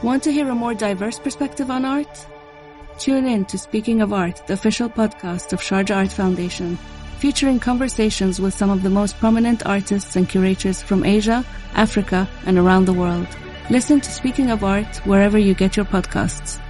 Want to hear a more diverse perspective on art? Tune in to Speaking of Art, the official podcast of Sharjah Art Foundation, featuring conversations with some of the most prominent artists and curators from Asia, Africa, and around the world. Listen to Speaking of Art wherever you get your podcasts.